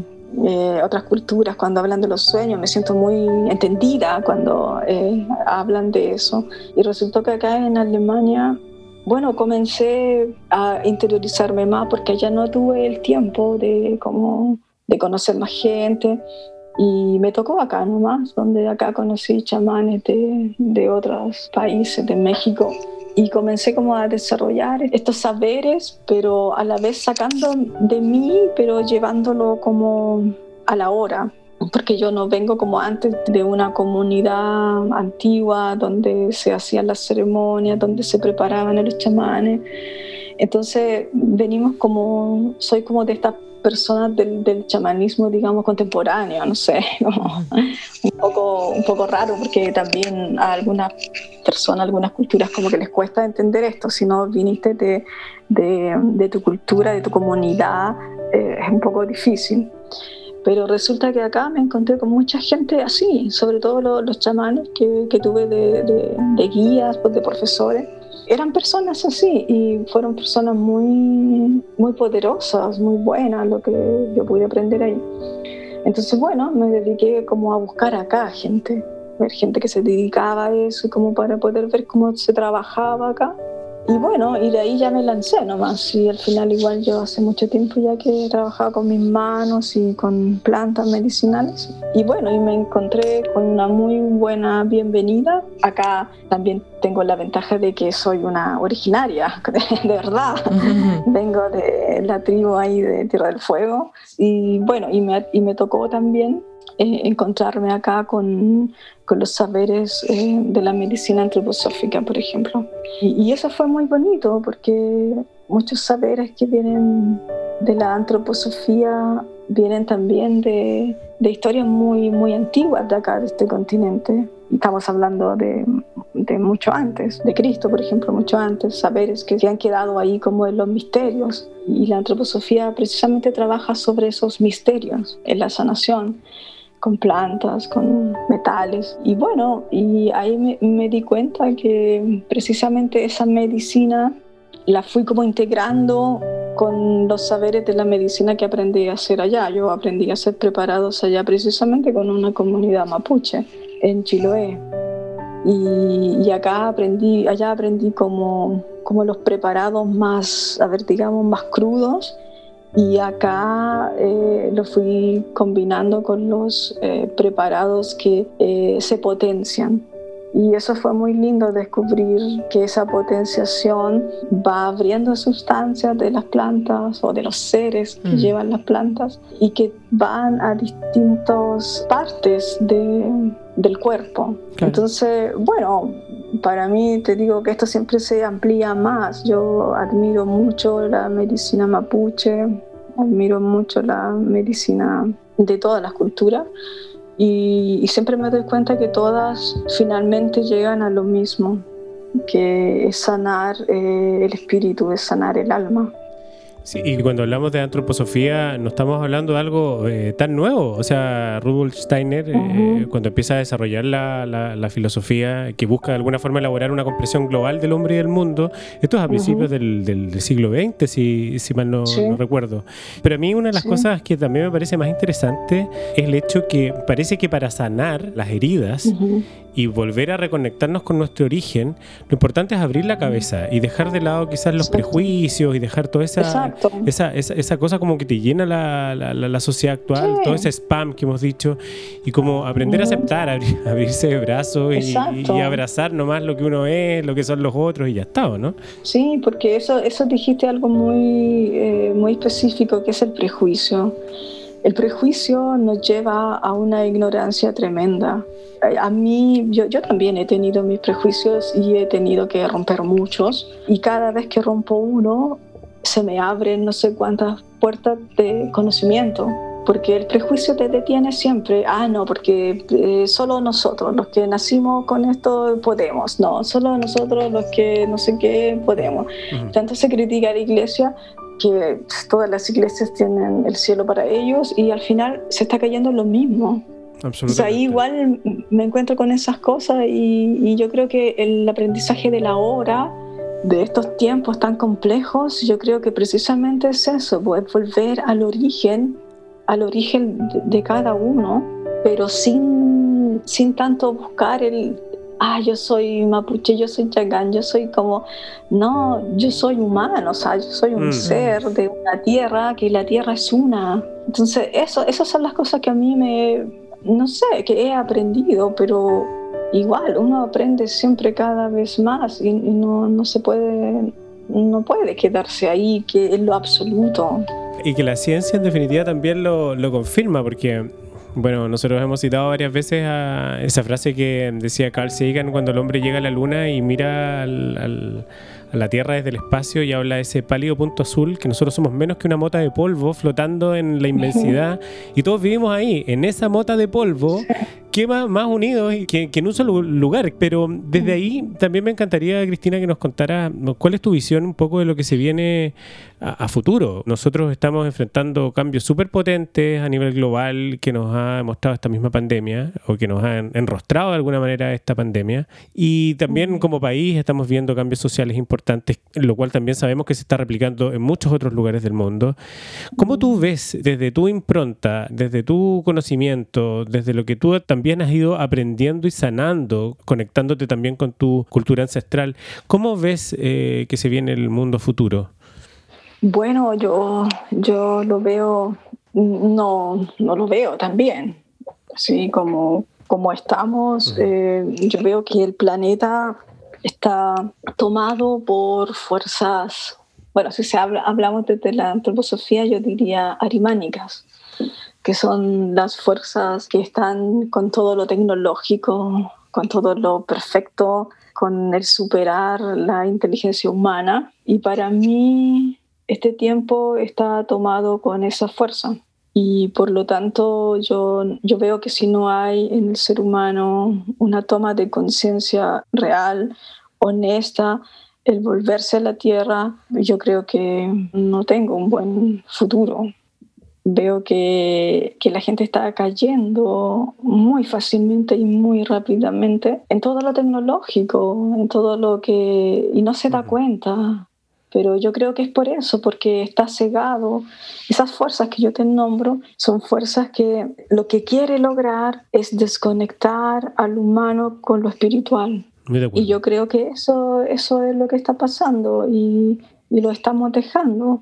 eh, otras culturas cuando hablan de los sueños, me siento muy entendida cuando eh, hablan de eso. Y resultó que acá en Alemania, bueno, comencé a interiorizarme más porque allá no tuve el tiempo de, como, de conocer más gente. Y me tocó acá nomás, donde acá conocí chamanes de, de otros países, de México y comencé como a desarrollar estos saberes, pero a la vez sacando de mí, pero llevándolo como a la hora, porque yo no vengo como antes de una comunidad antigua donde se hacían las ceremonias, donde se preparaban los chamanes. Entonces venimos como, soy como de estas personas del, del, chamanismo, digamos, contemporáneo, no sé, un, poco, un poco raro porque también a algunas personas, algunas culturas como que les cuesta entender esto, si no viniste de, de, de tu cultura, de tu comunidad, eh, es un poco difícil. Pero resulta que acá me encontré con mucha gente así, sobre todo los, los chamanes que, que tuve de, de guías, pues, de profesores eran personas así y fueron personas muy, muy poderosas, muy buenas, lo que yo pude aprender ahí. Entonces, bueno, me dediqué como a buscar acá gente, ver gente que se dedicaba a eso como para poder ver cómo se trabajaba acá y bueno, y de ahí ya me lancé nomás. Y al final igual yo hace mucho tiempo ya que he trabajado con mis manos y con plantas medicinales. Y bueno, y me encontré con una muy buena bienvenida. Acá también tengo la ventaja de que soy una originaria, de verdad. Vengo de la tribu ahí de Tierra del Fuego. Y bueno, y me, y me tocó también eh, encontrarme acá con, con los saberes eh, de la medicina antroposófica, por ejemplo. Y, y, eso fue muy bonito porque muchos saberes que vienen de la antroposofía vienen también de, de historias muy, muy antiguas de acá, de este continente. Estamos hablando de, de, mucho antes, de Cristo, por ejemplo, mucho antes, saberes que se han quedado ahí como en los misterios. Y la antroposofía precisamente trabaja sobre esos misterios en la sanación con plantas, con metales. Y bueno, y ahí me, di cuenta que precisamente esa medicina la fui como integrando con los saberes de la medicina que aprendí a hacer allá. Yo aprendí a ser preparados allá precisamente con una comunidad mapuche en Chiloé. Y, y acá aprendí, allá aprendí como, como los preparados más, a ver, digamos, más crudos y acá eh, lo fui combinando con los eh, preparados que eh, se potencian. Y eso fue muy lindo descubrir que esa potenciación va abriendo sustancias de las plantas o de los seres que mm. llevan las plantas y que van a distintas partes de, del cuerpo. Claro. Entonces, bueno, para mí te digo que esto siempre se amplía más. Yo admiro mucho la medicina mapuche, admiro mucho la medicina de todas las culturas y, siempre me doy cuenta que todas finalmente llegan a lo mismo, que es sanar eh, el espíritu, es sanar el alma. Sí, y cuando hablamos de antroposofía, no estamos hablando de algo eh, tan nuevo. O sea, Rudolf Steiner, uh -huh. eh, cuando empieza a desarrollar la, la, la, filosofía que busca de alguna forma elaborar una comprensión global del hombre y del mundo, esto es a principios uh -huh. del, del, del, siglo XX, si, si mal no, sí. no, recuerdo. Pero a mí una de las sí. cosas que también me parece más interesante es el hecho que parece que para sanar las heridas, uh -huh y volver a reconectarnos con nuestro origen, lo importante es abrir la cabeza y dejar de lado quizás los prejuicios y dejar toda esa, esa, esa, cosa como que te llena la, la, sociedad actual, todo ese spam que hemos dicho, y como aprender a aceptar, abrirse de brazos y, y, abrazar nomás lo que uno es, lo que son los otros y ya está, ¿no? Sí, porque eso, eso dijiste algo muy, eh, muy específico que es el prejuicio. El prejuicio nos lleva a una ignorancia tremenda. A mí, yo, yo, también he tenido mis prejuicios y he tenido que romper muchos. Y cada vez que rompo uno, se me abren no sé cuántas puertas de conocimiento. Porque el prejuicio te detiene siempre. Ah, no, porque eh, solo nosotros, los que nacimos con esto, podemos. No, solo nosotros, los que no sé qué, podemos. Tanto se critica a la iglesia, que todas las iglesias tienen el cielo para ellos y al final se está cayendo lo mismo. O sea, ahí igual me encuentro con esas cosas y, yo creo que el aprendizaje de la hora, de estos tiempos tan complejos, yo creo que precisamente es eso, volver al origen, al origen de, cada uno, pero sin, sin tanto buscar el, ah, yo soy mapuche, yo soy chagán, yo soy como, no, yo soy humano, o sea, yo soy un mm. ser de una tierra, que la tierra es una. Entonces, eso, esas son las cosas que a mí me, no sé, que he aprendido, pero igual, uno aprende siempre cada vez más y, no, no se puede, no puede quedarse ahí, que es lo absoluto. Y que la ciencia en definitiva también lo, lo confirma, porque bueno, nosotros hemos citado varias veces a esa frase que decía Carl Sagan cuando el hombre llega a la luna y mira al, a la Tierra desde el espacio y habla de ese pálido punto azul, que nosotros somos menos que una mota de polvo flotando en la inmensidad y todos vivimos ahí, en esa mota de polvo más unidos que, que, en un solo lugar. Pero desde ahí también me encantaría, Cristina, que nos contara cuál es tu visión un poco de lo que se viene a, futuro. Nosotros estamos enfrentando cambios súper potentes a nivel global que nos ha demostrado esta misma pandemia o que nos ha enrostrado de alguna manera esta pandemia. Y también como país estamos viendo cambios sociales importantes, lo cual también sabemos que se está replicando en muchos otros lugares del mundo. ¿Cómo tú ves desde tu impronta, desde tu conocimiento, desde lo que tú también has ido aprendiendo y sanando, conectándote también con tu cultura ancestral. ¿Cómo ves eh, que se viene el mundo futuro? Bueno, yo, yo lo veo, no, no lo veo también. Así como, como estamos, eh, yo veo que el planeta está tomado por fuerzas, bueno, si se habla, hablamos desde la antroposofía, yo diría arimánicas que son las fuerzas que están con todo lo tecnológico, con todo lo perfecto, con el superar la inteligencia humana. Y para mí este tiempo está tomado con esa fuerza. Y por lo tanto yo, yo veo que si no hay en el ser humano una toma de conciencia real, honesta, el volverse a la tierra, yo creo que no tengo un buen futuro veo que, que, la gente está cayendo muy fácilmente y muy rápidamente en todo lo tecnológico, en todo lo que... y no se da cuenta. Pero yo creo que es por eso, porque está cegado. Esas fuerzas que yo te nombro son fuerzas que lo que quiere lograr es desconectar al humano con lo espiritual. Y yo creo que eso, eso es lo que está pasando y, y lo estamos dejando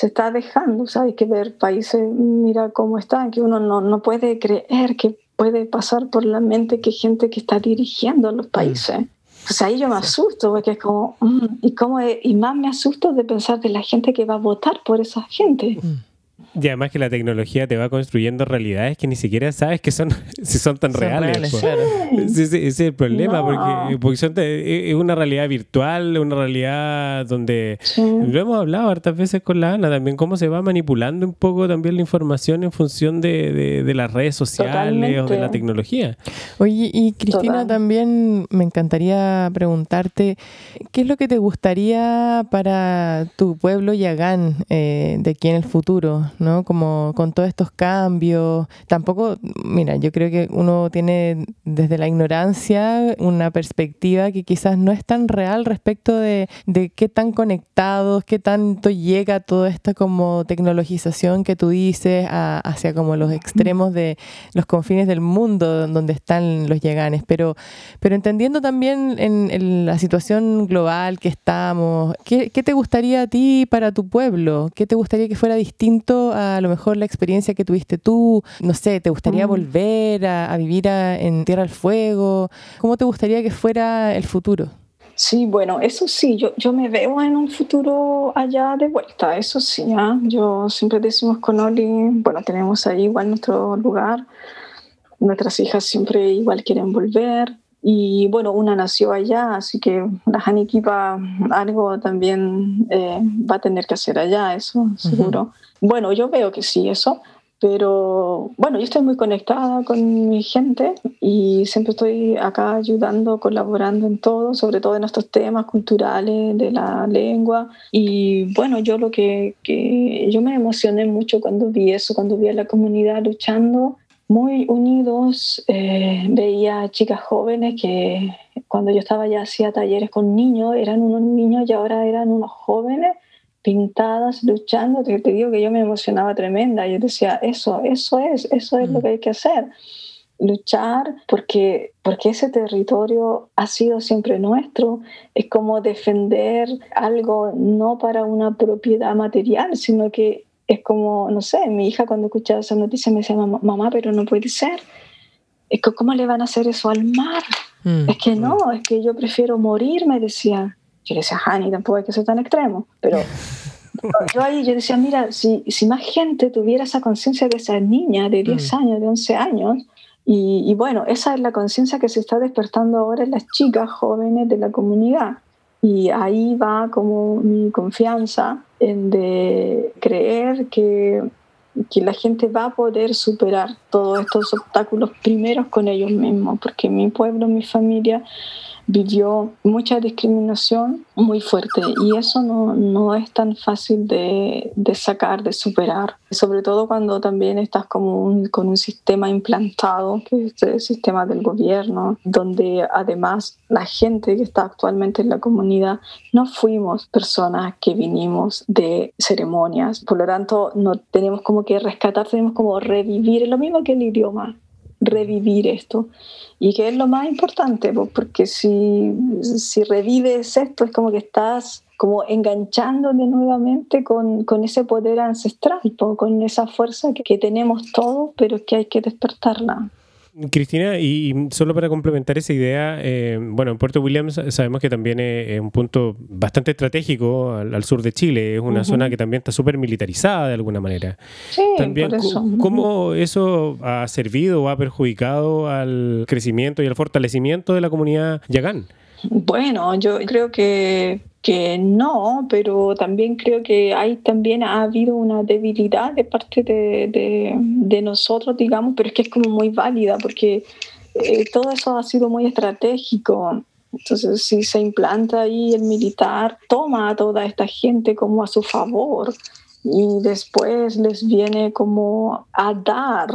se está dejando, ¿sabes? Que ver países, mira cómo están, que uno no, no puede creer que puede pasar por la mente que gente que está dirigiendo los mm. países. Pues ahí yo me asusto, porque es como, mm, y, cómo y más me asusto de pensar de la gente que va a votar por esa gente. Mm. Y además que la tecnología te va construyendo realidades que ni siquiera sabes que son si son tan reales. ese, es el problema, porque, es una realidad virtual, una realidad donde lo hemos hablado hartas veces con la Ana también, cómo se va manipulando un poco también la información en función de, las redes sociales o de la tecnología. Oye, y Cristina, también me encantaría preguntarte, ¿qué es lo que te gustaría para tu pueblo Yagán eh, de aquí en el futuro? ¿No? Como con todos estos cambios. Tampoco, mira, yo creo que uno tiene desde la ignorancia una perspectiva que quizás no es tan real respecto de, de qué tan conectados, qué tanto llega toda esta como tecnologización que tú dices hacia como los extremos de los confines del mundo donde están los lleganes. Pero, pero entendiendo también en, la situación global que estamos, ¿qué, ¿qué te gustaría a ti para tu pueblo? ¿Qué te gustaría que fuera distinto a, lo mejor la experiencia que tuviste tú? No sé, ¿te gustaría mm. volver a, vivir en Tierra del Fuego? ¿Cómo te gustaría que fuera el futuro? Sí, bueno, eso sí, yo, yo me veo en un futuro allá de vuelta, eso sí, ¿ah? yo siempre decimos con Oli, bueno, tenemos ahí igual nuestro lugar, nuestras hijas siempre igual quieren volver, y bueno, una nació allá, así que la Hanikipa algo también eh, va a tener que hacer allá, eso seguro. Bueno, yo veo que sí, eso. Pero bueno, yo estoy muy conectada con mi gente y siempre estoy acá ayudando, colaborando en todo, sobre todo en estos temas culturales de la lengua. Y bueno, yo lo que, que yo me emocioné mucho cuando vi eso, cuando vi a la comunidad luchando muy unidos. Eh, veía chicas jóvenes que cuando yo estaba ya hacía talleres con niños, eran unos niños y ahora eran unos jóvenes pintadas, luchando. Te, te digo que yo me emocionaba tremenda. Yo decía, eso, eso es, eso es lo mm. que hay que hacer. Luchar porque, porque ese territorio ha sido siempre nuestro. Es como defender algo no para una propiedad material, sino que es como, no sé, mi hija cuando escuchaba esa noticia me decía, mamá, pero no puede ser. Es que, ¿cómo le van a hacer eso al mar? Mm. Es que no, es que yo prefiero morir, me decía. Le decía, Hani, tampoco hay que ser tan extremo. Pero yo ahí yo decía, mira, si, si más gente tuviera esa conciencia de esa niña de 10 mm. años, de 11 años, y, y bueno, esa es la conciencia que se está despertando ahora en las chicas jóvenes de la comunidad. Y ahí va como mi confianza en de creer que, que la gente va a poder superar todos estos obstáculos primeros con ellos mismos, porque mi pueblo, mi familia vivió mucha discriminación muy fuerte y eso no, no es tan fácil de, de, sacar, de superar, sobre todo cuando también estás como con un sistema implantado, que es el sistema del gobierno, donde además la gente que está actualmente en la comunidad no fuimos personas que vinimos de ceremonias, por lo tanto no tenemos como que rescatar, tenemos como revivir, lo mismo que el idioma, revivir esto. Y que es lo más importante, porque si, si revives esto es como que estás como enganchándote nuevamente con, con ese poder ancestral, con esa fuerza que, que tenemos todos, pero que hay que despertarla. Cristina, y, solo para complementar esa idea, eh, bueno, en Puerto Williams sabemos que también es, un punto bastante estratégico al, sur de Chile, es una zona que también está súper militarizada de alguna manera. Sí, también, por eso. ¿Cómo eso ha servido o ha perjudicado al crecimiento y al fortalecimiento de la comunidad yagán? Bueno, yo creo que que no, pero también creo que hay también ha habido una debilidad de parte de, de, nosotros, digamos, pero es que es como muy válida porque eh, todo eso ha sido muy estratégico. Entonces, si se implanta ahí el militar, toma a toda esta gente como a su favor y después les viene como a dar,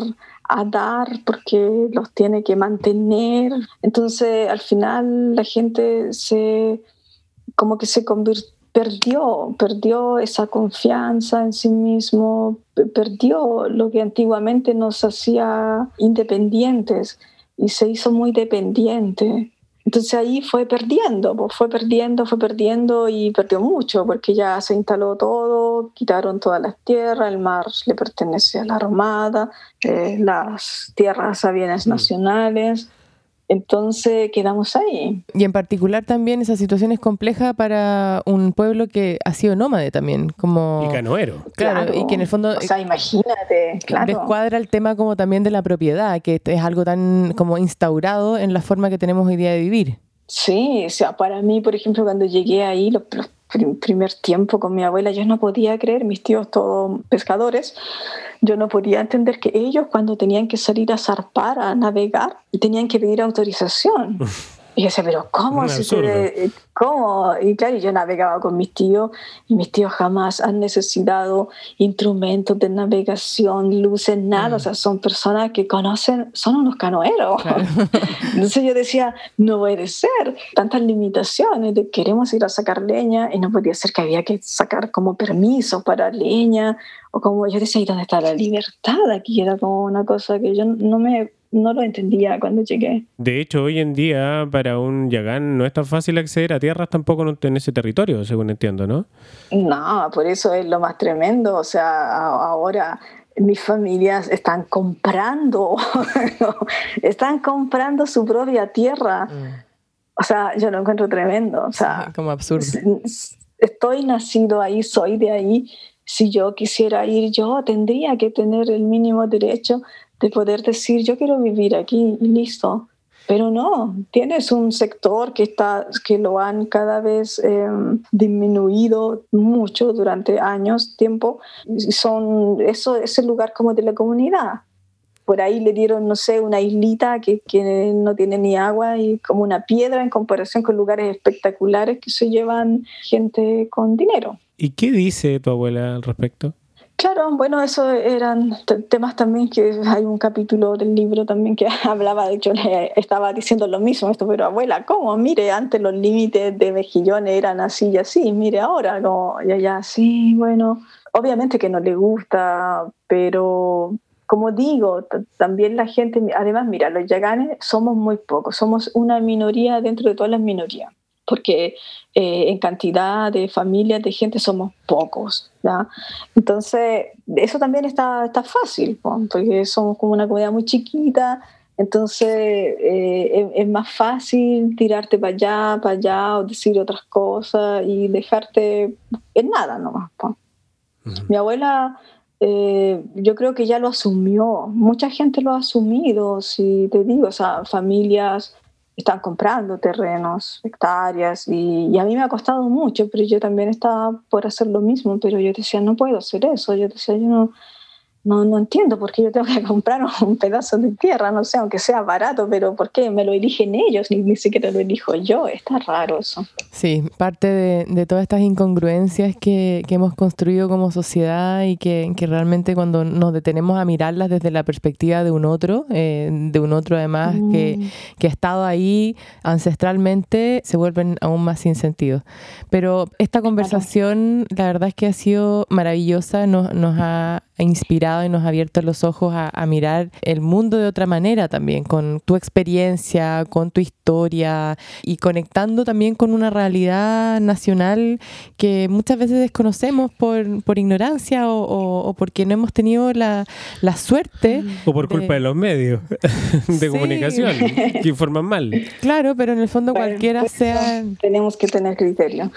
a dar porque los tiene que mantener. Entonces, al final la gente se como que se perdió, perdió esa confianza en sí mismo, perdió lo que antiguamente nos hacía independientes y se hizo muy dependiente. Entonces ahí fue perdiendo, pues, fue perdiendo, fue perdiendo y perdió mucho porque ya se instaló todo, quitaron todas las tierras, el mar le pertenece a la Armada, eh, las tierras avienes mm. nacionales. Entonces quedamos ahí. Y en particular también esa situación es compleja para un pueblo que ha sido nómade también, como... Y canoero. Claro, y que en el fondo... O sea, imagínate, claro. Descuadra el tema como también de la propiedad, que es algo tan como instaurado en la forma que tenemos hoy día de vivir. Sí, o sea, para mí, por ejemplo, cuando llegué ahí, los, primer tiempo con mi abuela, yo no podía creer, mis tíos todos pescadores, yo no podía entender que ellos cuando tenían que salir a zarpar, a navegar, tenían que pedir autorización. Y yo decía, pero ¿cómo? Si se, ¿Cómo? Y claro, yo navegaba con mis tíos y mis tíos jamás han necesitado instrumentos de navegación, luces, nada. O sea, son personas que conocen, son unos canoeros. Entonces yo decía, no puede ser. Tantas limitaciones de queremos ir a sacar leña y no podía ser que había que sacar como permisos para leña o como yo decía, ¿y dónde está la libertad? Aquí era como una cosa que yo no me no lo entendía cuando llegué. De hecho, hoy en día para un yagán no es tan fácil acceder a tierras tampoco en ese territorio, según entiendo, ¿no? No, por eso es lo más tremendo. O sea, ahora mis familias están comprando, están comprando su propia tierra. Mm. O sea, yo lo encuentro tremendo. O sea, como absurdo. Estoy nacido ahí, soy de ahí. Si yo quisiera ir, yo tendría que tener el mínimo derecho de poder decir, yo quiero vivir aquí y listo. Pero no, tienes un sector que, está, que lo han cada vez em, disminuido mucho durante años, tiempo, son, eso es el lugar como de la comunidad. Por ahí le dieron, no sé, una islita que, que no tiene ni agua y como una piedra en comparación con lugares espectaculares que se llevan gente con dinero. ¿Y qué dice tu abuela al respecto? Claro, bueno, eso eran temas también que hay un capítulo del libro también que hablaba, de hecho le estaba diciendo lo mismo esto, pero abuela, ¿cómo? Mire, antes los límites de mejillones eran así y así, mire ahora, como, ya, ya, sí, bueno, obviamente que no le gusta, pero como digo, también la gente, además, mira, los yaganes somos muy pocos, somos una minoría dentro de todas las minorías porque eh, en cantidad de familias, de gente, somos pocos. ¿ya? Entonces, eso también está, está fácil, porque somos como una comunidad muy chiquita, entonces eh, es, más fácil tirarte para allá, para allá, o decir otras cosas y dejarte en nada nomás. Mi abuela... Eh, yo creo que ya lo asumió, mucha gente lo ha asumido, si te digo, o sea, familias están comprando terrenos, hectáreas, y, a mí me ha costado mucho, pero yo también estaba por hacer lo mismo, pero yo decía, no puedo hacer eso, yo decía, yo no, no, no entiendo por qué yo tengo que comprar un pedazo de tierra, no sé, aunque sea barato, pero ¿por qué me lo eligen ellos? Ni, ni siquiera lo elijo yo, está raro eso. Sí, parte de, de todas estas incongruencias que, que, hemos construido como sociedad y que, que, realmente cuando nos detenemos a mirarlas desde la perspectiva de un otro, eh, de un otro además que, mm. que ha estado ahí ancestralmente, se vuelven aún más sin sentido. Pero esta conversación, la verdad es que ha sido maravillosa, nos, nos ha inspirado y nos ha abierto los ojos a, mirar el mundo de otra manera también, con tu experiencia, con tu historia y conectando también con una realidad nacional que muchas veces desconocemos por, por ignorancia o, porque no hemos tenido la, la suerte. O por culpa de los medios de comunicación que informan mal. Claro, pero en el fondo cualquiera pues, sea... Tenemos que tener criterio.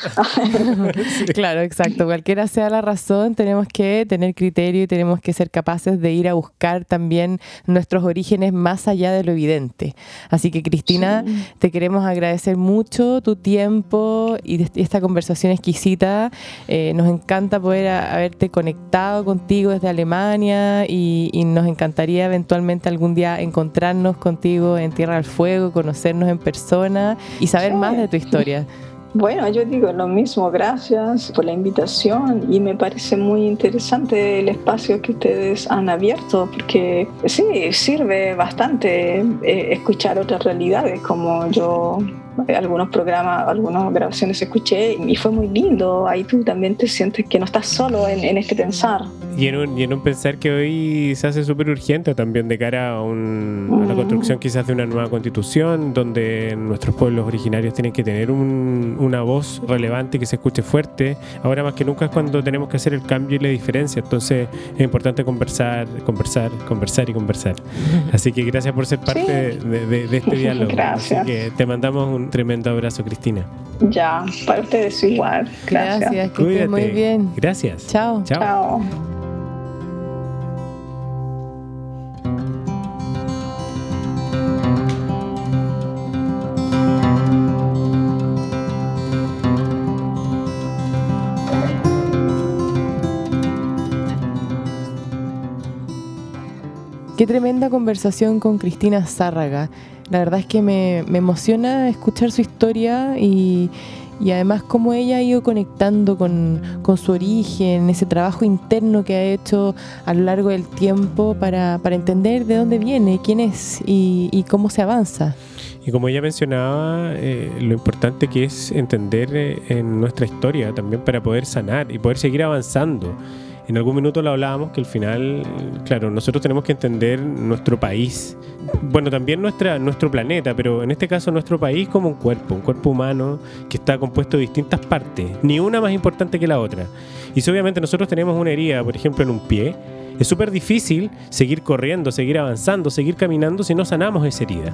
claro, exacto. Cualquiera sea la razón, tenemos que tener criterio tenemos que ser capaces de ir a buscar también nuestros orígenes más allá de lo evidente. Así que Cristina, te queremos agradecer mucho tu tiempo y esta conversación exquisita. Eh, nos encanta poder haberte conectado contigo desde Alemania y, nos encantaría eventualmente algún día encontrarnos contigo en Tierra del Fuego, conocernos en persona y saber más de tu historia. Bueno, yo digo lo mismo, gracias por la invitación y me parece muy interesante el espacio que ustedes han abierto porque sí, sirve bastante eh, escuchar otras realidades como yo algunos programas, algunas grabaciones escuché y fue muy lindo. Ahí tú también te sientes que no estás solo en, este pensar. Y en, un, y en un pensar que hoy se hace súper urgente también de cara a, un, la construcción quizás de una nueva constitución donde nuestros pueblos originarios tienen que tener una voz relevante que se escuche fuerte. Ahora más que nunca es cuando tenemos que hacer el cambio y la diferencia. Entonces es importante conversar, conversar, conversar y conversar. Así que gracias por ser parte de, este diálogo. Gracias. Así que te mandamos un tremendo abrazo, Cristina. Ya, para ustedes igual. Gracias. Gracias, que muy bien. Gracias. Chao. Chao. Qué tremenda conversación con Cristina Zárraga. La verdad es que me, me emociona escuchar su historia y, y además cómo ella ha ido conectando con, con, su origen, ese trabajo interno que ha hecho a lo largo del tiempo para, para entender de dónde viene, quién es y, y cómo se avanza. Y como ella mencionaba, eh, lo importante que es entender eh, en nuestra historia también para poder sanar y poder seguir avanzando. En algún minuto lo hablábamos que al final, claro, nosotros tenemos que entender nuestro país, bueno, también nuestra, nuestro planeta, pero en este caso nuestro país como un cuerpo, un cuerpo humano que está compuesto de distintas partes, ni una más importante que la otra. Y si obviamente nosotros tenemos una herida, por ejemplo, en un pie, es súper difícil seguir corriendo, seguir avanzando, seguir caminando si no sanamos esa herida.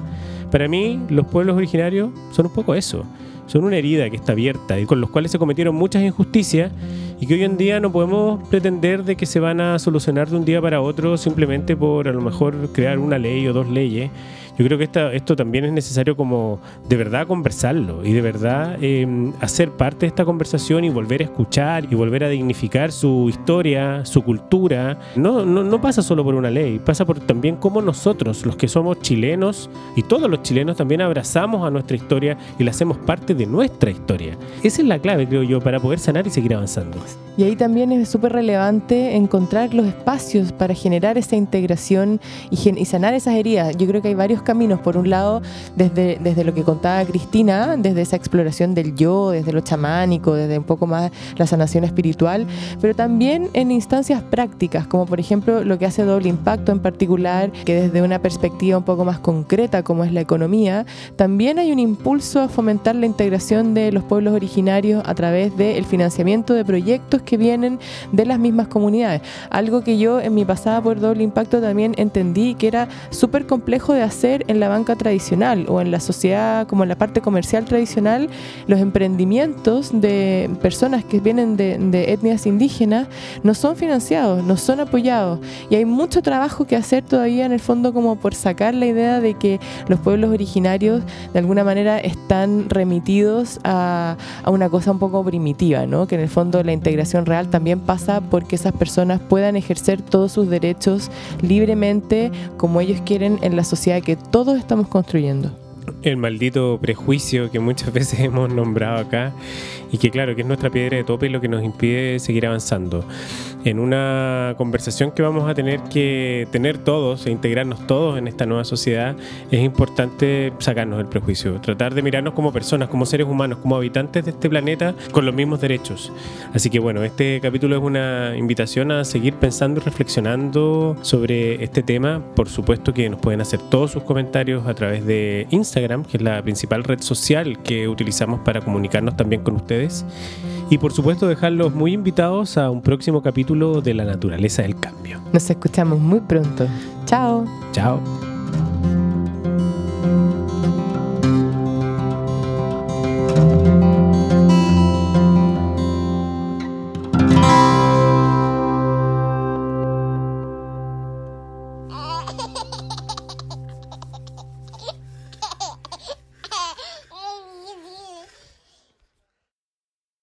Para mí, los pueblos originarios son un poco eso. Son una herida que está abierta y con los cuales se cometieron muchas injusticias y que hoy en día no podemos pretender de que se van a solucionar de un día para otro simplemente por a lo mejor crear una ley o dos leyes yo creo que esto también es necesario como de verdad conversarlo y de verdad em, hacer parte de esta conversación y volver a escuchar y volver a dignificar su historia, su cultura. No, no, no pasa solo por una ley, pasa por también cómo nosotros, los que somos chilenos y todos los chilenos también abrazamos a nuestra historia y la hacemos parte de nuestra historia. Esa es la clave, creo yo, para poder sanar y seguir avanzando. Y ahí también es súper relevante encontrar los espacios para generar esa integración y, y sanar esas heridas. Yo creo que hay varios caminos. Por un lado, desde, desde lo que contaba Cristina, desde esa exploración del yo, desde lo chamánico, desde un poco más la sanación espiritual, pero también en instancias prácticas, como por ejemplo lo que hace Doble Impacto en particular, que desde una perspectiva un poco más concreta, como es la economía, también hay un impulso a fomentar la integración de los pueblos originarios a través del financiamiento de proyectos que vienen de las mismas comunidades. Algo que yo en mi pasada por Doble Impacto también entendí que era súper complejo de hacer en la banca tradicional o en la sociedad, como en la parte comercial tradicional, los emprendimientos de personas que vienen de, de etnias indígenas no son financiados, no son apoyados. Y hay mucho trabajo que hacer todavía en el fondo como por sacar la idea de que los pueblos originarios de alguna manera están remitidos a, a una cosa un poco primitiva, ¿no? que en el fondo la integración real también pasa porque esas personas puedan ejercer todos sus derechos libremente como ellos quieren en la sociedad que todos estamos construyendo. El maldito prejuicio que muchas veces hemos nombrado acá y que claro, que es nuestra piedra de tope y lo que nos impide seguir avanzando en una conversación que vamos a tener que tener todos e integrarnos todos en esta nueva sociedad, es importante sacarnos el prejuicio, tratar de mirarnos como personas, como seres humanos, como habitantes de este planeta con los mismos derechos. Así que bueno, este capítulo es una invitación a seguir pensando y reflexionando sobre este tema. Por supuesto que nos pueden hacer todos sus comentarios a través de Instagram, que es la principal red social que utilizamos para comunicarnos también con ustedes y por supuesto dejarlos muy invitados a un próximo capítulo de La Naturaleza del Cambio. Nos escuchamos muy pronto. Chao. Chao.